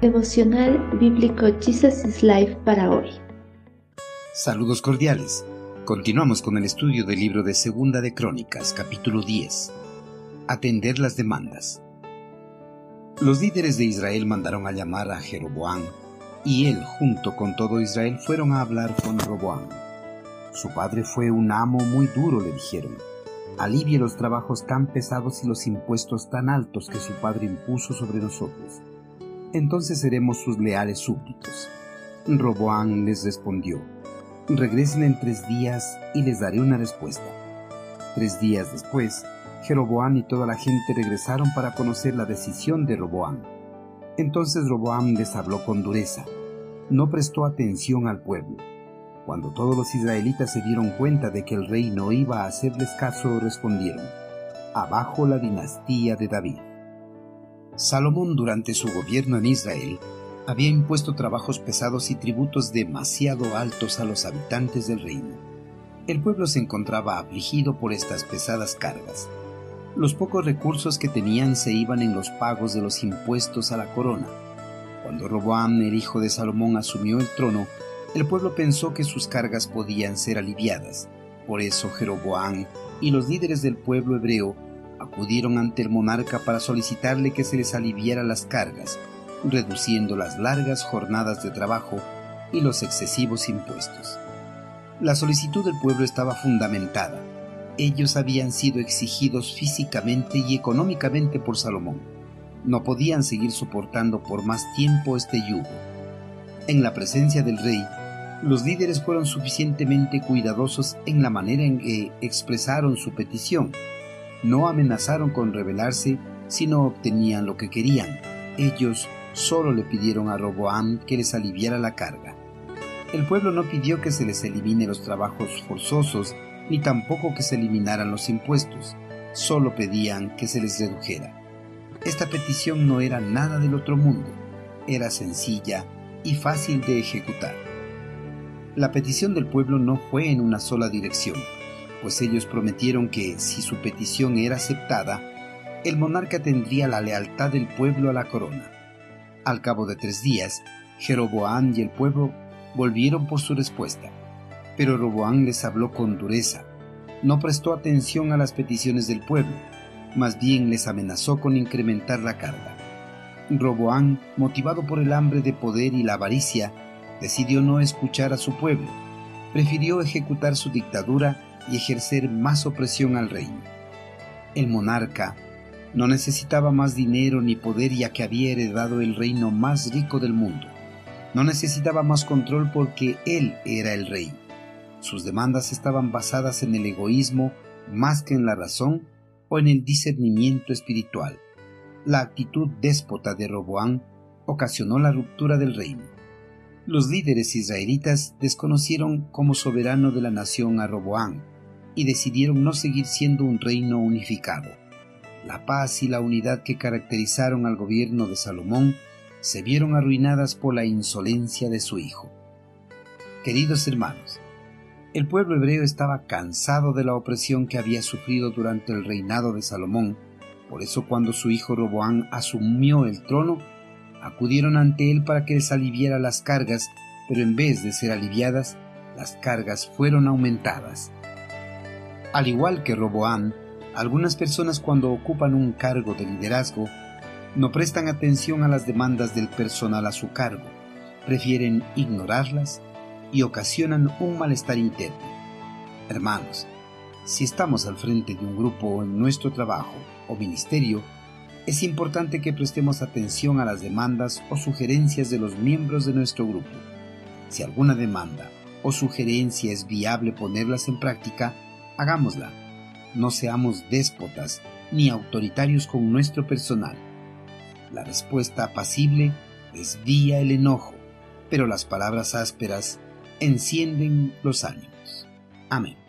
Devocional Bíblico Jesus is Life para hoy. Saludos cordiales. Continuamos con el estudio del libro de Segunda de Crónicas, capítulo 10. Atender las demandas. Los líderes de Israel mandaron a llamar a Jeroboam, y él, junto con todo Israel, fueron a hablar con Roboam. Su padre fue un amo muy duro, le dijeron. Alivie los trabajos tan pesados y los impuestos tan altos que su padre impuso sobre nosotros entonces seremos sus leales súbditos. Roboán les respondió, regresen en tres días y les daré una respuesta. Tres días después, Jeroboam y toda la gente regresaron para conocer la decisión de Roboán. Entonces Roboam les habló con dureza. No prestó atención al pueblo. Cuando todos los israelitas se dieron cuenta de que el rey no iba a hacerles caso, respondieron, Abajo la dinastía de David. Salomón durante su gobierno en Israel había impuesto trabajos pesados y tributos demasiado altos a los habitantes del reino. El pueblo se encontraba afligido por estas pesadas cargas. Los pocos recursos que tenían se iban en los pagos de los impuestos a la corona. Cuando Roboam, el hijo de Salomón, asumió el trono, el pueblo pensó que sus cargas podían ser aliviadas. Por eso Jeroboam y los líderes del pueblo hebreo acudieron ante el monarca para solicitarle que se les aliviara las cargas, reduciendo las largas jornadas de trabajo y los excesivos impuestos. La solicitud del pueblo estaba fundamentada. Ellos habían sido exigidos físicamente y económicamente por Salomón. No podían seguir soportando por más tiempo este yugo. En la presencia del rey, los líderes fueron suficientemente cuidadosos en la manera en que expresaron su petición no amenazaron con rebelarse si no obtenían lo que querían. Ellos solo le pidieron a Roboam que les aliviara la carga. El pueblo no pidió que se les elimine los trabajos forzosos ni tampoco que se eliminaran los impuestos, solo pedían que se les redujera. Esta petición no era nada del otro mundo, era sencilla y fácil de ejecutar. La petición del pueblo no fue en una sola dirección, pues ellos prometieron que, si su petición era aceptada, el monarca tendría la lealtad del pueblo a la corona. Al cabo de tres días, Jeroboam y el pueblo volvieron por su respuesta, pero Roboam les habló con dureza. No prestó atención a las peticiones del pueblo, más bien les amenazó con incrementar la carga. Roboam, motivado por el hambre de poder y la avaricia, decidió no escuchar a su pueblo. Prefirió ejecutar su dictadura y ejercer más opresión al reino. El monarca no necesitaba más dinero ni poder ya que había heredado el reino más rico del mundo. No necesitaba más control porque él era el rey. Sus demandas estaban basadas en el egoísmo más que en la razón o en el discernimiento espiritual. La actitud déspota de Roboán ocasionó la ruptura del reino. Los líderes israelitas desconocieron como soberano de la nación a Roboán y decidieron no seguir siendo un reino unificado. La paz y la unidad que caracterizaron al gobierno de Salomón se vieron arruinadas por la insolencia de su hijo. Queridos hermanos, el pueblo hebreo estaba cansado de la opresión que había sufrido durante el reinado de Salomón, por eso cuando su hijo Roboán asumió el trono, acudieron ante él para que les aliviara las cargas, pero en vez de ser aliviadas, las cargas fueron aumentadas. Al igual que Roboán, algunas personas cuando ocupan un cargo de liderazgo no prestan atención a las demandas del personal a su cargo, prefieren ignorarlas y ocasionan un malestar interno. Hermanos, si estamos al frente de un grupo en nuestro trabajo o ministerio, es importante que prestemos atención a las demandas o sugerencias de los miembros de nuestro grupo. Si alguna demanda o sugerencia es viable ponerlas en práctica, hagámosla. No seamos déspotas ni autoritarios con nuestro personal. La respuesta apacible desvía el enojo, pero las palabras ásperas encienden los ánimos. Amén.